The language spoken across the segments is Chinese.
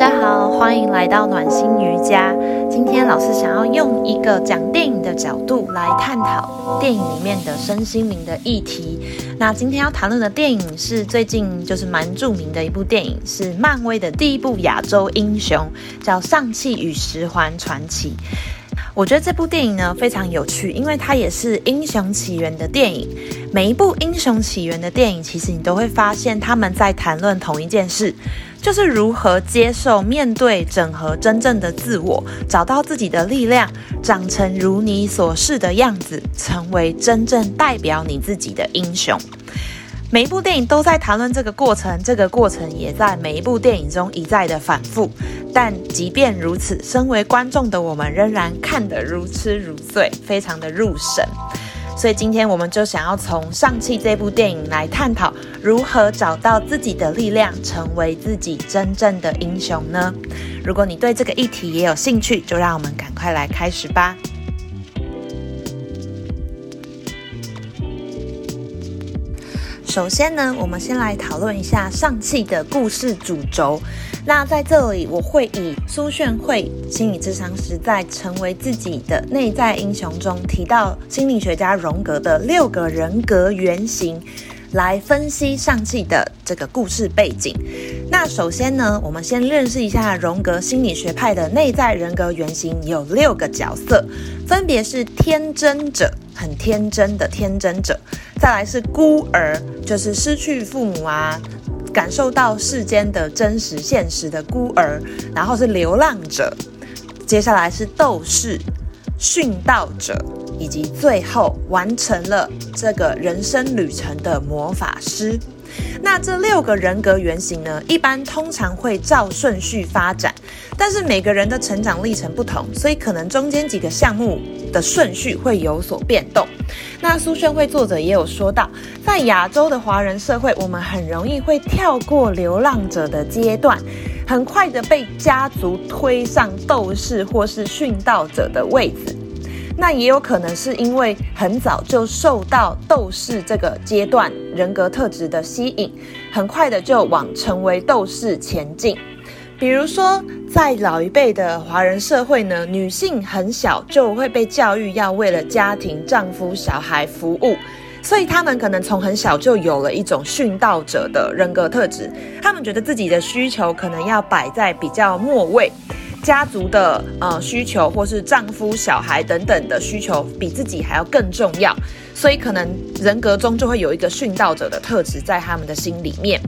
大家好，欢迎来到暖心瑜伽。今天老师想要用一个讲电影的角度来探讨电影里面的身心灵的议题。那今天要谈论的电影是最近就是蛮著名的一部电影，是漫威的第一部亚洲英雄，叫《上汽与十环传奇》。我觉得这部电影呢非常有趣，因为它也是英雄起源的电影。每一部英雄起源的电影，其实你都会发现他们在谈论同一件事。就是如何接受、面对、整合真正的自我，找到自己的力量，长成如你所示的样子，成为真正代表你自己的英雄。每一部电影都在谈论这个过程，这个过程也在每一部电影中一再的反复。但即便如此，身为观众的我们仍然看得如痴如醉，非常的入神。所以今天我们就想要从《上汽》这部电影来探讨如何找到自己的力量，成为自己真正的英雄呢？如果你对这个议题也有兴趣，就让我们赶快来开始吧。首先呢，我们先来讨论一下上汽的故事主轴。那在这里，我会以苏炫慧心理智商师在《成为自己的内在英雄》中提到心理学家荣格的六个人格原型，来分析上汽的这个故事背景。那首先呢，我们先认识一下荣格心理学派的内在人格原型有六个角色，分别是天真者，很天真的天真者。再来是孤儿，就是失去父母啊，感受到世间的真实现实的孤儿。然后是流浪者，接下来是斗士、殉道者，以及最后完成了这个人生旅程的魔法师。那这六个人格原型呢，一般通常会照顺序发展，但是每个人的成长历程不同，所以可能中间几个项目的顺序会有所变动。那苏炫慧作者也有说到，在亚洲的华人社会，我们很容易会跳过流浪者的阶段，很快的被家族推上斗士或是殉道者的位置。那也有可能是因为很早就受到斗士这个阶段人格特质的吸引，很快的就往成为斗士前进。比如说，在老一辈的华人社会呢，女性很小就会被教育要为了家庭、丈夫、小孩服务，所以他们可能从很小就有了一种殉道者的人格特质。他们觉得自己的需求可能要摆在比较末位。家族的呃需求，或是丈夫、小孩等等的需求，比自己还要更重要，所以可能人格中就会有一个殉道者的特质在他们的心里面，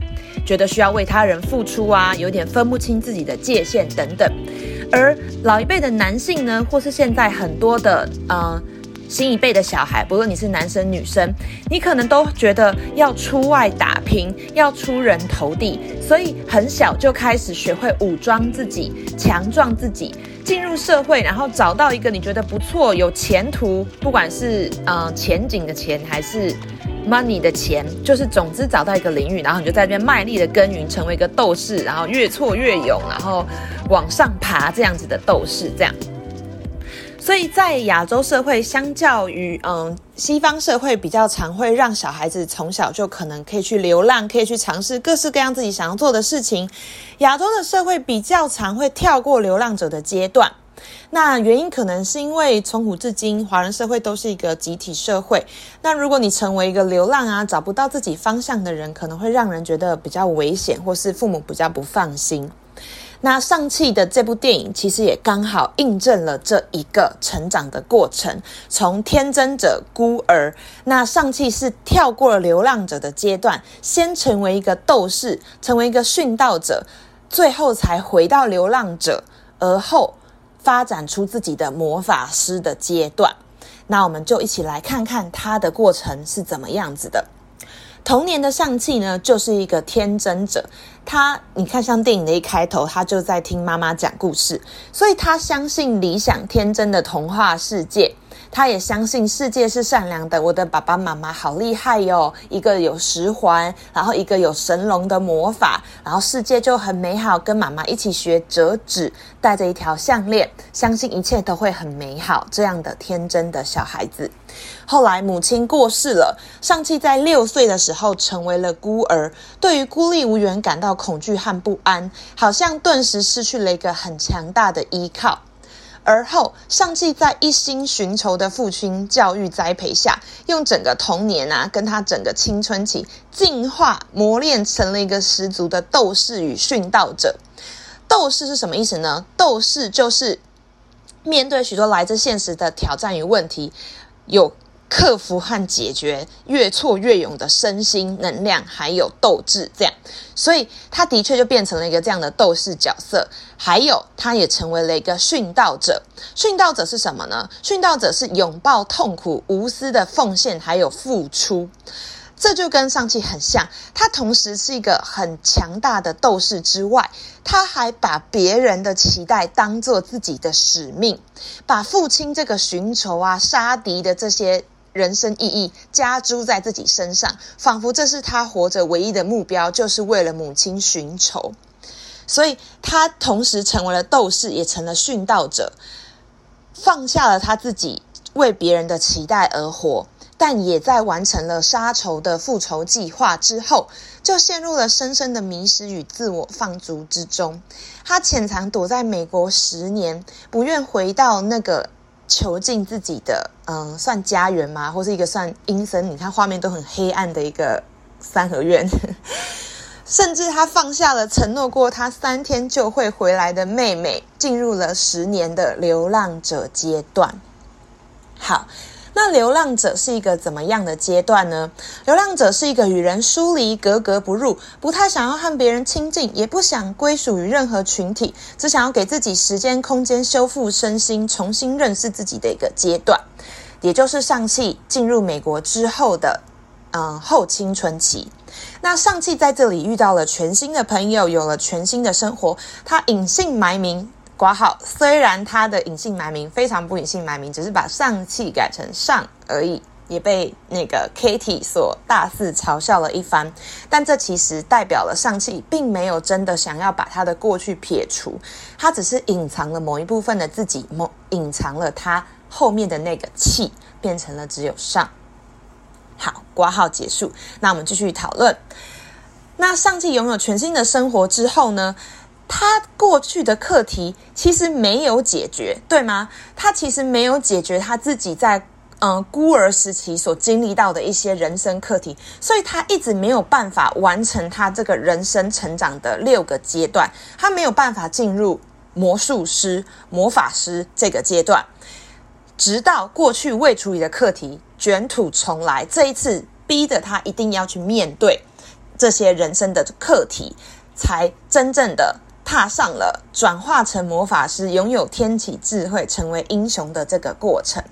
觉得需要为他人付出啊，有点分不清自己的界限等等。而老一辈的男性呢，或是现在很多的呃。新一辈的小孩，不论你是男生女生，你可能都觉得要出外打拼，要出人头地，所以很小就开始学会武装自己，强壮自己，进入社会，然后找到一个你觉得不错、有前途，不管是呃前景的钱还是 money 的钱，就是总之找到一个领域，然后你就在这边卖力的耕耘，成为一个斗士，然后越挫越勇，然后往上爬这样子的斗士，这样。所以在亚洲社会，相较于嗯西方社会，比较常会让小孩子从小就可能可以去流浪，可以去尝试各式各样自己想要做的事情。亚洲的社会比较常会跳过流浪者的阶段，那原因可能是因为从古至今，华人社会都是一个集体社会。那如果你成为一个流浪啊，找不到自己方向的人，可能会让人觉得比较危险，或是父母比较不放心。那上汽的这部电影其实也刚好印证了这一个成长的过程，从天真者孤儿，那上汽是跳过了流浪者的阶段，先成为一个斗士，成为一个殉道者，最后才回到流浪者，而后发展出自己的魔法师的阶段。那我们就一起来看看他的过程是怎么样子的。童年的上汽呢，就是一个天真者。他，你看，像电影的一开头，他就在听妈妈讲故事，所以他相信理想天真的童话世界。他也相信世界是善良的。我的爸爸妈妈好厉害哟，一个有十环，然后一个有神龙的魔法，然后世界就很美好。跟妈妈一起学折纸，戴着一条项链，相信一切都会很美好。这样的天真的小孩子，后来母亲过世了，上气在六岁的时候成为了孤儿，对于孤立无援感到恐惧和不安，好像顿时失去了一个很强大的依靠。而后，上季在一心寻仇的父亲教育栽培下，用整个童年啊，跟他整个青春期进化磨练成了一个十足的斗士与殉道者。斗士是什么意思呢？斗士就是面对许多来自现实的挑战与问题，有。克服和解决，越挫越勇的身心能量，还有斗志，这样，所以他的确就变成了一个这样的斗士角色。还有，他也成为了一个殉道者。殉道者是什么呢？殉道者是拥抱痛苦、无私的奉献，还有付出。这就跟上期很像，他同时是一个很强大的斗士之外，他还把别人的期待当做自己的使命，把父亲这个寻仇啊、杀敌的这些。人生意义加诸在自己身上，仿佛这是他活着唯一的目标，就是为了母亲寻仇。所以，他同时成为了斗士，也成了殉道者，放下了他自己为别人的期待而活，但也在完成了杀仇的复仇计划之后，就陷入了深深的迷失与自我放逐之中。他潜藏躲在美国十年，不愿回到那个。囚禁自己的，嗯，算家园吗？或是一个算阴森？你看画面都很黑暗的一个三合院，甚至他放下了承诺过他三天就会回来的妹妹，进入了十年的流浪者阶段。好。那流浪者是一个怎么样的阶段呢？流浪者是一个与人疏离、格格不入，不太想要和别人亲近，也不想归属于任何群体，只想要给自己时间、空间修复身心，重新认识自己的一个阶段，也就是上气进入美国之后的嗯后青春期。那上气在这里遇到了全新的朋友，有了全新的生活，他隐姓埋名。挂号，虽然他的隐姓埋名非常不隐姓埋名，只是把上气改成上而已，也被那个 Kitty 所大肆嘲笑了一番。但这其实代表了上气并没有真的想要把他的过去撇除，他只是隐藏了某一部分的自己，某隐藏了他后面的那个气，变成了只有上。好，挂号结束，那我们继续讨论。那上气拥有全新的生活之后呢？他过去的课题其实没有解决，对吗？他其实没有解决他自己在嗯孤儿时期所经历到的一些人生课题，所以他一直没有办法完成他这个人生成长的六个阶段，他没有办法进入魔术师、魔法师这个阶段，直到过去未处理的课题卷土重来，这一次逼着他一定要去面对这些人生的课题，才真正的。踏上了转化成魔法师，拥有天启智慧，成为英雄的这个过程。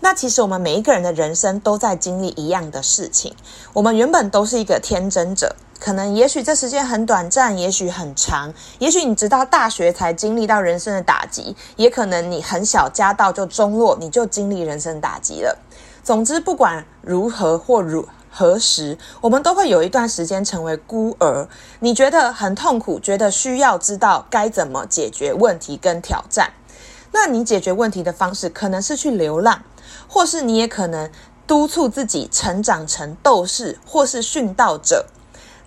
那其实我们每一个人的人生都在经历一样的事情。我们原本都是一个天真者，可能也许这时间很短暂，也许很长，也许你直到大学才经历到人生的打击，也可能你很小家道就中落，你就经历人生打击了。总之，不管如何或如。何时，我们都会有一段时间成为孤儿。你觉得很痛苦，觉得需要知道该怎么解决问题跟挑战。那你解决问题的方式可能是去流浪，或是你也可能督促自己成长成斗士或是殉道者。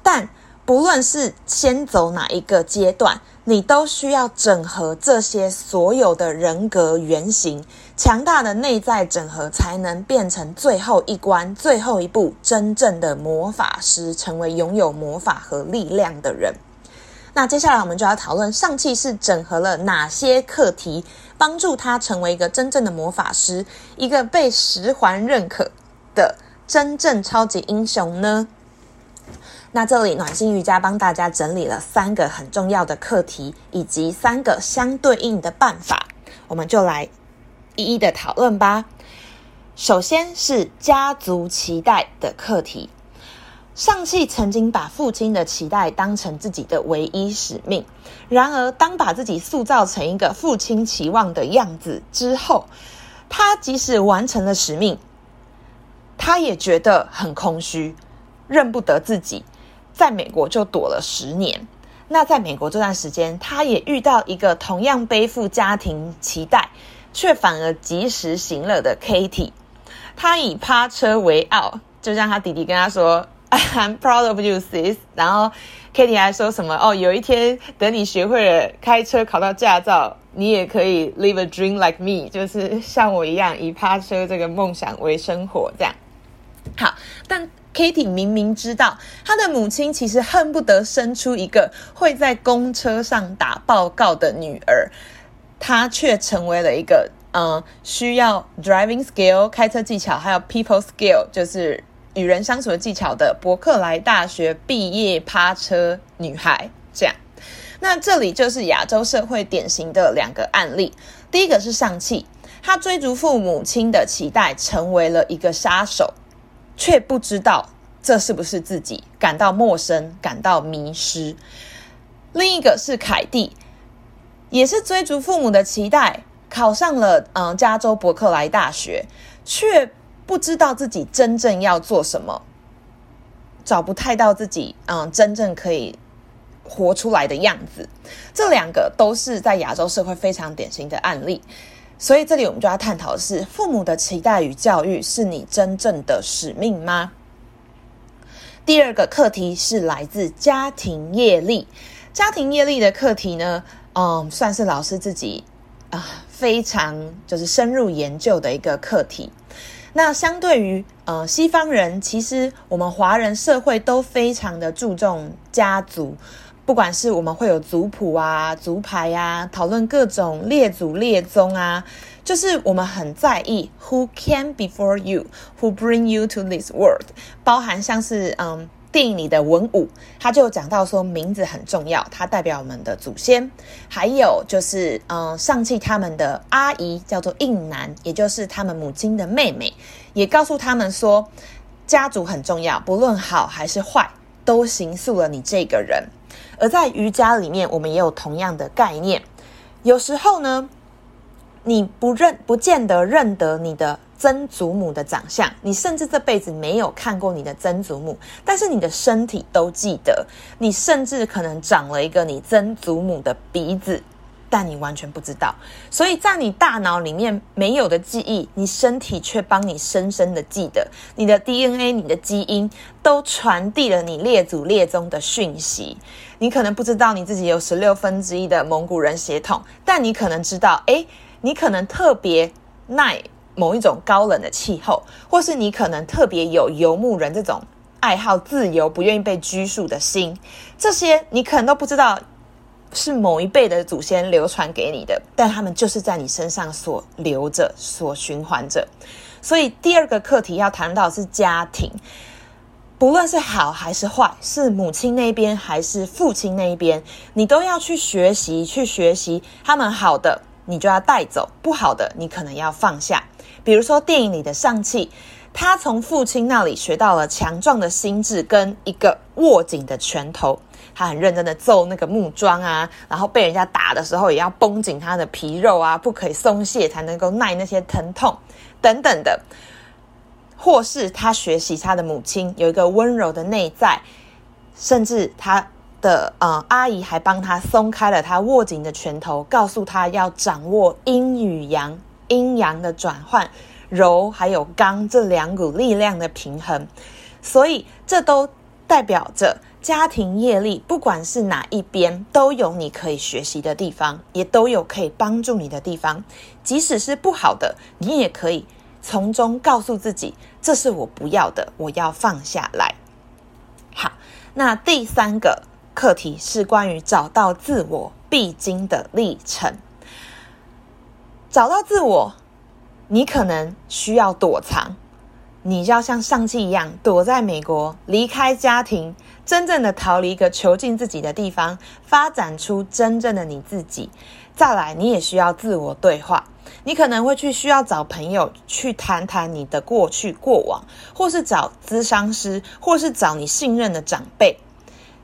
但不论是先走哪一个阶段。你都需要整合这些所有的人格原型，强大的内在整合，才能变成最后一关、最后一步真正的魔法师，成为拥有魔法和力量的人。那接下来我们就要讨论上气是整合了哪些课题，帮助他成为一个真正的魔法师，一个被十环认可的真正超级英雄呢？那这里暖心瑜伽帮大家整理了三个很重要的课题，以及三个相对应的办法，我们就来一一的讨论吧。首先是家族期待的课题。上气曾经把父亲的期待当成自己的唯一使命，然而当把自己塑造成一个父亲期望的样子之后，他即使完成了使命，他也觉得很空虚，认不得自己，在美国就躲了十年。那在美国这段时间，他也遇到一个同样背负家庭期待，却反而及时行乐的 Katie。他以趴车为傲，就像他弟弟跟他说：“I'm proud of you, sis。”然后 Katie 还说什么：“哦，有一天等你学会了开车，考到驾照，你也可以 live a dream like me，就是像我一样以趴车这个梦想为生活。”这样好，但 Katie 明明知道他的母亲其实恨不得生出一个会在公车上打报告的女儿，他却成为了一个。嗯，需要 driving skill 开车技巧，还有 people skill 就是与人相处的技巧的伯克莱大学毕业趴车女孩。这样，那这里就是亚洲社会典型的两个案例。第一个是上汽，他追逐父母亲的期待，成为了一个杀手，却不知道这是不是自己，感到陌生，感到迷失。另一个是凯蒂，也是追逐父母的期待。考上了嗯加州伯克莱大学，却不知道自己真正要做什么，找不太到自己嗯真正可以活出来的样子。这两个都是在亚洲社会非常典型的案例，所以这里我们就要探讨的是：父母的期待与教育是你真正的使命吗？第二个课题是来自家庭业力，家庭业力的课题呢，嗯，算是老师自己。啊，非常就是深入研究的一个课题。那相对于呃西方人，其实我们华人社会都非常的注重家族，不管是我们会有族谱啊、族牌啊，讨论各种列祖列宗啊，就是我们很在意 who came before you，who bring you to this world，包含像是嗯。电影里的文武，他就讲到说名字很重要，它代表我们的祖先。还有就是，嗯，上汽他们的阿姨叫做应南，也就是他们母亲的妹妹，也告诉他们说，家族很重要，不论好还是坏，都形塑了你这个人。而在瑜伽里面，我们也有同样的概念。有时候呢，你不认，不见得认得你的。曾祖母的长相，你甚至这辈子没有看过你的曾祖母，但是你的身体都记得。你甚至可能长了一个你曾祖母的鼻子，但你完全不知道。所以在你大脑里面没有的记忆，你身体却帮你深深的记得。你的 DNA、你的基因都传递了你列祖列宗的讯息。你可能不知道你自己有十六分之一的蒙古人血统，但你可能知道，哎，你可能特别耐。某一种高冷的气候，或是你可能特别有游牧人这种爱好自由、不愿意被拘束的心，这些你可能都不知道是某一辈的祖先流传给你的，但他们就是在你身上所留着、所循环着。所以第二个课题要谈到是家庭，不论是好还是坏，是母亲那边还是父亲那一边，你都要去学习，去学习他们好的，你就要带走；不好的，你可能要放下。比如说电影里的上气，他从父亲那里学到了强壮的心智跟一个握紧的拳头。他很认真的揍那个木桩啊，然后被人家打的时候也要绷紧他的皮肉啊，不可以松懈，才能够耐那些疼痛等等的。或是他学习他的母亲有一个温柔的内在，甚至他的呃阿姨还帮他松开了他握紧的拳头，告诉他要掌握阴与阳。阴阳的转换，柔还有刚这两股力量的平衡，所以这都代表着家庭业力，不管是哪一边，都有你可以学习的地方，也都有可以帮助你的地方。即使是不好的，你也可以从中告诉自己，这是我不要的，我要放下来。好，那第三个课题是关于找到自我必经的历程。找到自我，你可能需要躲藏，你就要像上期一样躲在美国，离开家庭，真正的逃离一个囚禁自己的地方，发展出真正的你自己。再来，你也需要自我对话，你可能会去需要找朋友去谈谈你的过去过往，或是找咨商师，或是找你信任的长辈。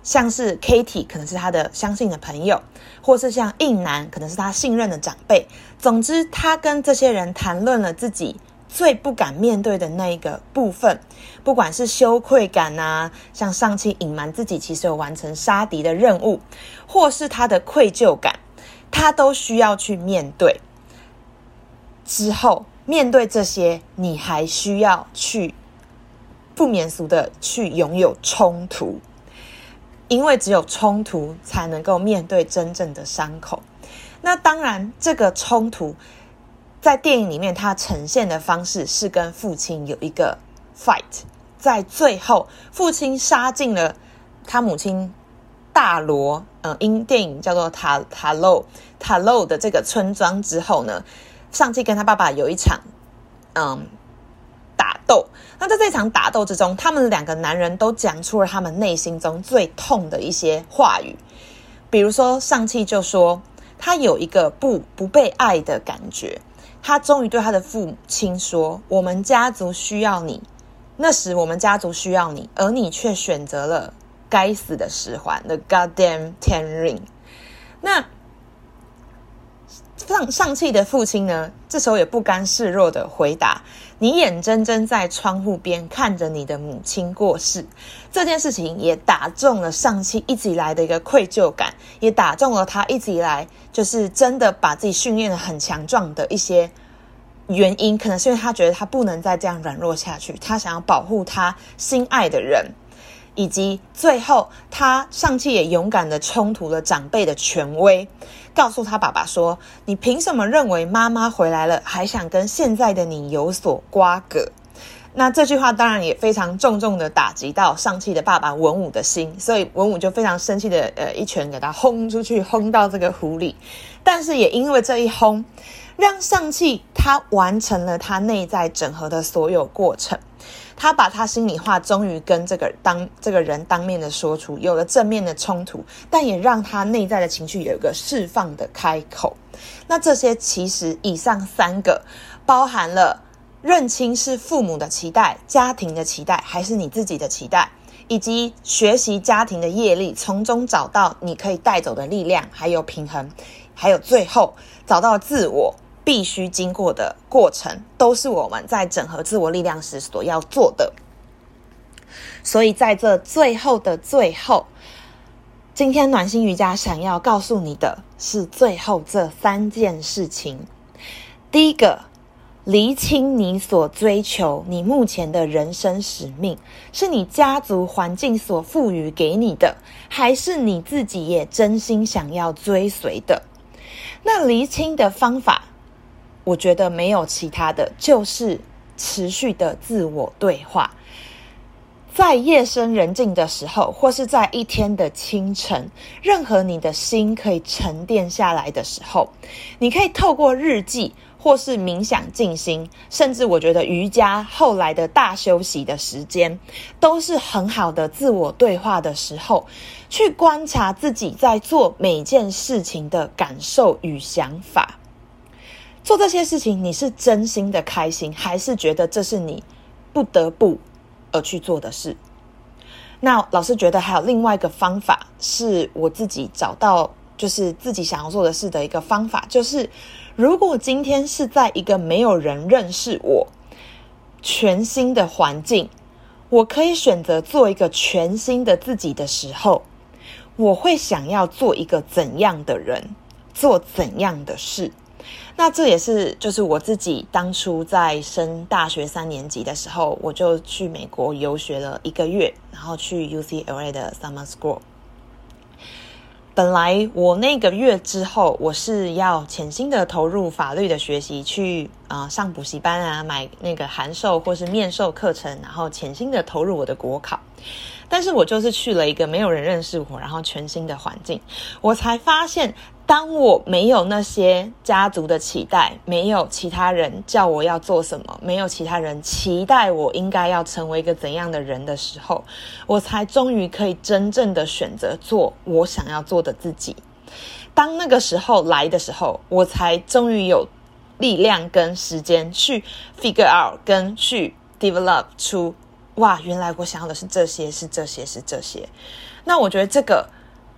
像是 Katie 可能是他的相信的朋友，或是像应男可能是他信任的长辈。总之，他跟这些人谈论了自己最不敢面对的那一个部分，不管是羞愧感啊，像上期隐瞒自己其实有完成杀敌的任务，或是他的愧疚感，他都需要去面对。之后，面对这些，你还需要去不免俗的去拥有冲突，因为只有冲突才能够面对真正的伤口。那当然，这个冲突在电影里面它呈现的方式是跟父亲有一个 fight，在最后，父亲杀进了他母亲大罗，嗯，因电影叫做塔塔漏塔漏的这个村庄之后呢。上季跟他爸爸有一场，嗯，斗。那在这场打斗之中，他们两个男人都讲出了他们内心中最痛的一些话语。比如说，上气就说他有一个不不被爱的感觉。他终于对他的父母亲说：“我们家族需要你。那时我们家族需要你，而你却选择了该死的十环，the goddamn ten ring。”那。上上气的父亲呢，这时候也不甘示弱的回答：“你眼睁睁在窗户边看着你的母亲过世，这件事情也打中了上期一直以来的一个愧疚感，也打中了他一直以来就是真的把自己训练的很强壮的一些原因。可能是因为他觉得他不能再这样软弱下去，他想要保护他心爱的人。”以及最后，他上气也勇敢的冲突了长辈的权威，告诉他爸爸说：“你凭什么认为妈妈回来了还想跟现在的你有所瓜葛？”那这句话当然也非常重重的打击到上气的爸爸文武的心，所以文武就非常生气的呃一拳给他轰出去，轰到这个湖里。但是也因为这一轰，让上气他完成了他内在整合的所有过程。他把他心里话终于跟这个当这个人当面的说出，有了正面的冲突，但也让他内在的情绪有一个释放的开口。那这些其实以上三个包含了认清是父母的期待、家庭的期待，还是你自己的期待，以及学习家庭的业力，从中找到你可以带走的力量，还有平衡，还有最后找到自我。必须经过的过程，都是我们在整合自我力量时所要做的。所以，在这最后的最后，今天暖心瑜伽想要告诉你的是最后这三件事情：第一个，厘清你所追求、你目前的人生使命，是你家族环境所赋予给你的，还是你自己也真心想要追随的？那厘清的方法。我觉得没有其他的，就是持续的自我对话。在夜深人静的时候，或是在一天的清晨，任何你的心可以沉淀下来的时候，你可以透过日记，或是冥想静心，甚至我觉得瑜伽后来的大休息的时间，都是很好的自我对话的时候，去观察自己在做每件事情的感受与想法。做这些事情，你是真心的开心，还是觉得这是你不得不而去做的事？那老师觉得还有另外一个方法，是我自己找到，就是自己想要做的事的一个方法，就是如果今天是在一个没有人认识我、全新的环境，我可以选择做一个全新的自己的时候，我会想要做一个怎样的人，做怎样的事？那这也是，就是我自己当初在升大学三年级的时候，我就去美国游学了一个月，然后去 UCLA 的 Summer School。本来我那个月之后，我是要潜心的投入法律的学习，去啊上补习班啊，买那个函授或是面授课程，然后潜心的投入我的国考。但是我就是去了一个没有人认识我，然后全新的环境，我才发现，当我没有那些家族的期待，没有其他人叫我要做什么，没有其他人期待我应该要成为一个怎样的人的时候，我才终于可以真正的选择做我想要做的自己。当那个时候来的时候，我才终于有力量跟时间去 figure out 跟去 develop 出。哇，原来我想要的是这些，是这些，是这些。那我觉得这个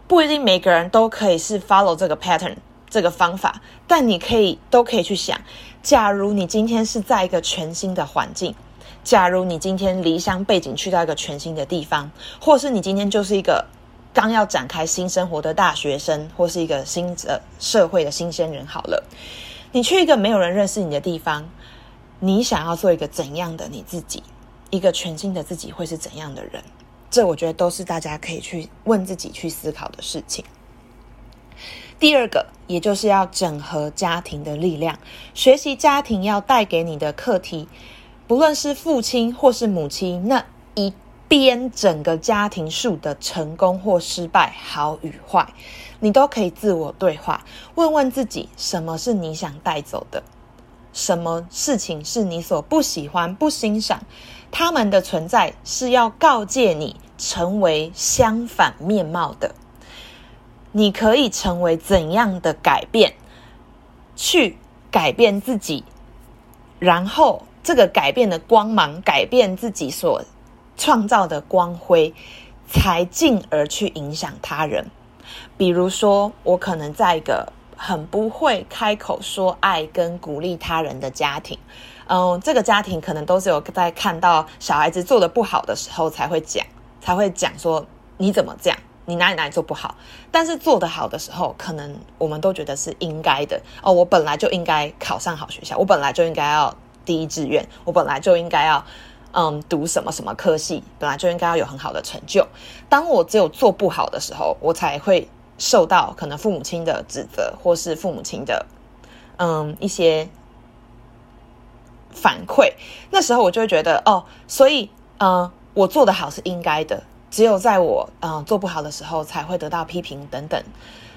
不一定每个人都可以是 follow 这个 pattern 这个方法，但你可以都可以去想，假如你今天是在一个全新的环境，假如你今天离乡背景去到一个全新的地方，或是你今天就是一个刚要展开新生活的大学生，或是一个新呃社会的新鲜人，好了，你去一个没有人认识你的地方，你想要做一个怎样的你自己？一个全新的自己会是怎样的人？这我觉得都是大家可以去问自己、去思考的事情。第二个，也就是要整合家庭的力量，学习家庭要带给你的课题，不论是父亲或是母亲那一边整个家庭树的成功或失败、好与坏，你都可以自我对话，问问自己，什么是你想带走的？什么事情是你所不喜欢、不欣赏？他们的存在是要告诫你成为相反面貌的。你可以成为怎样的改变，去改变自己，然后这个改变的光芒，改变自己所创造的光辉，才进而去影响他人。比如说，我可能在一个很不会开口说爱跟鼓励他人的家庭。嗯，这个家庭可能都是有在看到小孩子做的不好的时候才会讲，才会讲说你怎么这样，你哪里哪里做不好。但是做得好的时候，可能我们都觉得是应该的哦。我本来就应该考上好学校，我本来就应该要第一志愿，我本来就应该要嗯读什么什么科系，本来就应该要有很好的成就。当我只有做不好的时候，我才会受到可能父母亲的指责，或是父母亲的嗯一些。反馈，那时候我就会觉得哦，所以嗯，我做的好是应该的，只有在我嗯做不好的时候才会得到批评等等，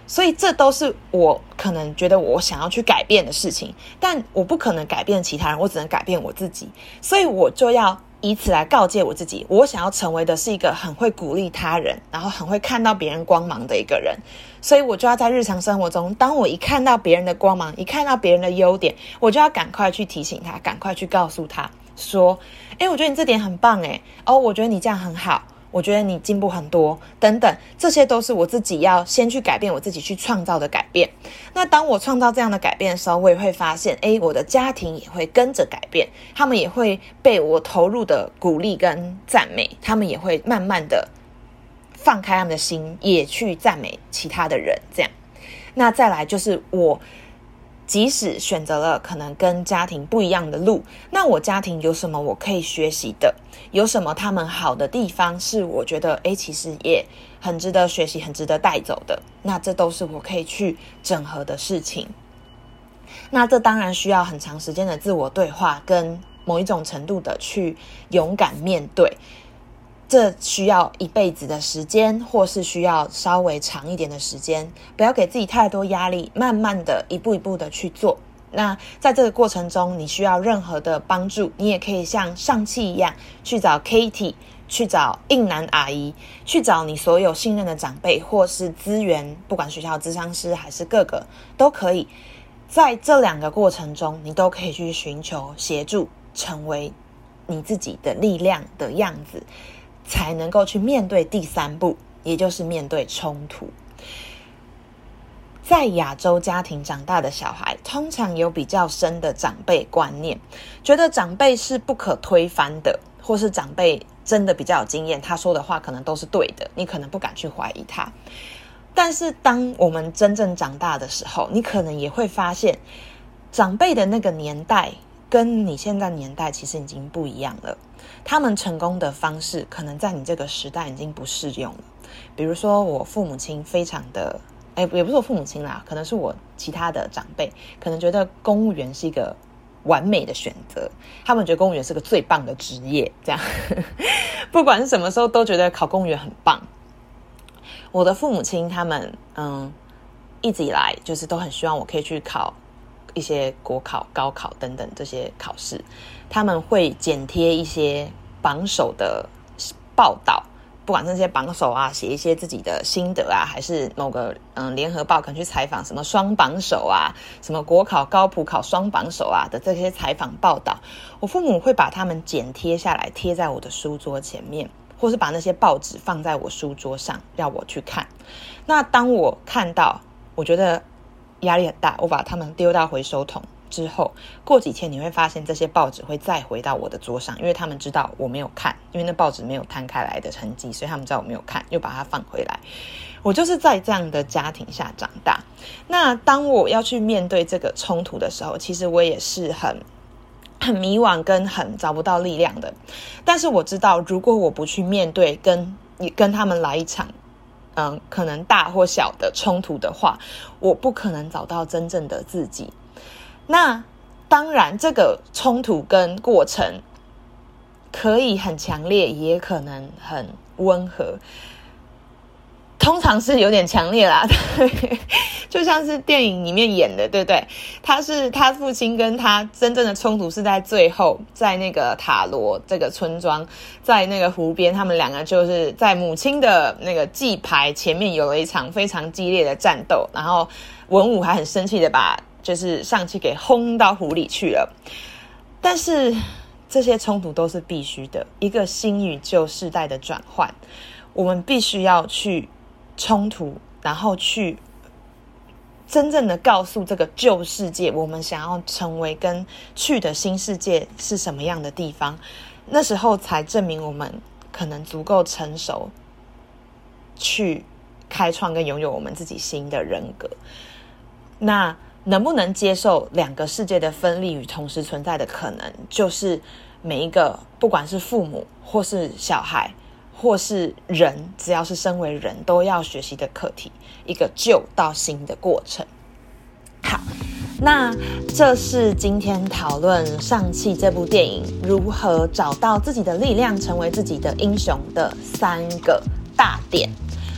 所以这都是我可能觉得我想要去改变的事情，但我不可能改变其他人，我只能改变我自己，所以我就要。以此来告诫我自己，我想要成为的是一个很会鼓励他人，然后很会看到别人光芒的一个人。所以我就要在日常生活中，当我一看到别人的光芒，一看到别人的优点，我就要赶快去提醒他，赶快去告诉他说：“哎，我觉得你这点很棒，诶，哦，我觉得你这样很好。”我觉得你进步很多，等等，这些都是我自己要先去改变，我自己去创造的改变。那当我创造这样的改变的时候，我也会发现，哎，我的家庭也会跟着改变，他们也会被我投入的鼓励跟赞美，他们也会慢慢的放开他们的心，也去赞美其他的人。这样，那再来就是我。即使选择了可能跟家庭不一样的路，那我家庭有什么我可以学习的？有什么他们好的地方是我觉得诶，其实也很值得学习、很值得带走的？那这都是我可以去整合的事情。那这当然需要很长时间的自我对话，跟某一种程度的去勇敢面对。这需要一辈子的时间，或是需要稍微长一点的时间，不要给自己太多压力，慢慢的一步一步的去做。那在这个过程中，你需要任何的帮助，你也可以像上期一样去找 Katie，去找应南阿姨，去找你所有信任的长辈或是资源，不管学校咨商师还是各个都可以。在这两个过程中，你都可以去寻求协助，成为你自己的力量的样子。才能够去面对第三步，也就是面对冲突。在亚洲家庭长大的小孩，通常有比较深的长辈观念，觉得长辈是不可推翻的，或是长辈真的比较有经验，他说的话可能都是对的，你可能不敢去怀疑他。但是，当我们真正长大的时候，你可能也会发现，长辈的那个年代跟你现在年代其实已经不一样了。他们成功的方式，可能在你这个时代已经不适用了。比如说，我父母亲非常的，哎，也不是我父母亲啦，可能是我其他的长辈，可能觉得公务员是一个完美的选择。他们觉得公务员是个最棒的职业，这样，不管是什么时候都觉得考公务员很棒。我的父母亲他们，嗯，一直以来就是都很希望我可以去考。一些国考、高考等等这些考试，他们会剪贴一些榜首的报道不管那些榜首啊，写一些自己的心得啊，还是某个嗯联合报可能去采访什么双榜首啊，什么国考高普考双榜首啊的这些采访报道，我父母会把他们剪贴下来贴在我的书桌前面，或是把那些报纸放在我书桌上让我去看。那当我看到，我觉得压力很大，我把他们丢到回收桶。之后过几天，你会发现这些报纸会再回到我的桌上，因为他们知道我没有看，因为那报纸没有摊开来的痕迹，所以他们知道我没有看，又把它放回来。我就是在这样的家庭下长大。那当我要去面对这个冲突的时候，其实我也是很 很迷惘，跟很找不到力量的。但是我知道，如果我不去面对，跟你跟他们来一场，嗯，可能大或小的冲突的话，我不可能找到真正的自己。那当然，这个冲突跟过程可以很强烈，也可能很温和。通常是有点强烈啦，就像是电影里面演的，对不对？他是他父亲跟他真正的冲突是在最后，在那个塔罗这个村庄，在那个湖边，他们两个就是在母亲的那个祭牌前面有了一场非常激烈的战斗，然后文武还很生气的把。就是上去给轰到湖里去了，但是这些冲突都是必须的。一个新与旧世代的转换，我们必须要去冲突，然后去真正的告诉这个旧世界，我们想要成为跟去的新世界是什么样的地方。那时候才证明我们可能足够成熟，去开创跟拥有我们自己新的人格。那。能不能接受两个世界的分立与同时存在的可能，就是每一个不管是父母或是小孩或是人，只要是身为人都要学习的课题，一个旧到新的过程。好，那这是今天讨论《上汽》这部电影如何找到自己的力量，成为自己的英雄的三个大点，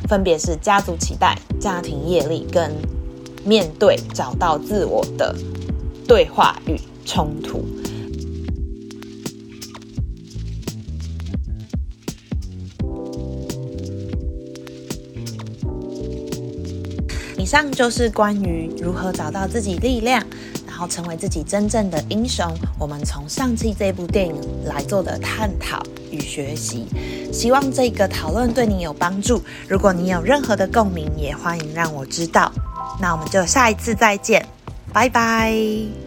分别是家族期待、家庭业力跟。面对找到自我的对话与冲突。以上就是关于如何找到自己力量，然后成为自己真正的英雄。我们从上期这部电影来做的探讨与学习，希望这个讨论对你有帮助。如果你有任何的共鸣，也欢迎让我知道。那我们就下一次再见，拜拜。